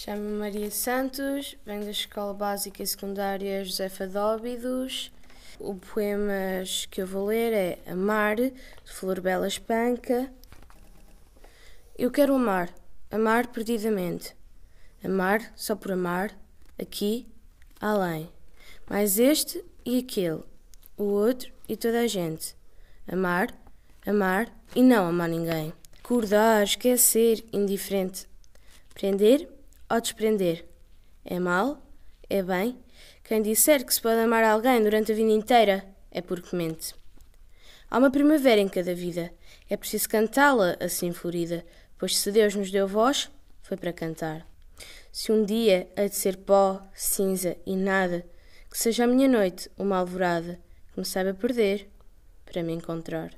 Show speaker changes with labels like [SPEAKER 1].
[SPEAKER 1] Chamo-me Maria Santos, venho da Escola Básica e Secundária Josefa Dóbidos. O poema que eu vou ler é Amar, de Flor Bela Espanca. Eu quero amar, amar perdidamente. Amar só por amar, aqui, além. Mais este e aquele, o outro e toda a gente. Amar, amar e não amar ninguém. Acordar, esquecer, indiferente. Prender ou desprender. É mal? É bem? Quem disser que se pode amar alguém durante a vida inteira é porque mente. Há uma primavera em cada vida. É preciso cantá-la assim florida, pois se Deus nos deu voz, foi para cantar. Se um dia há de ser pó, cinza e nada, que seja a minha noite uma alvorada, que me saiba perder para me encontrar.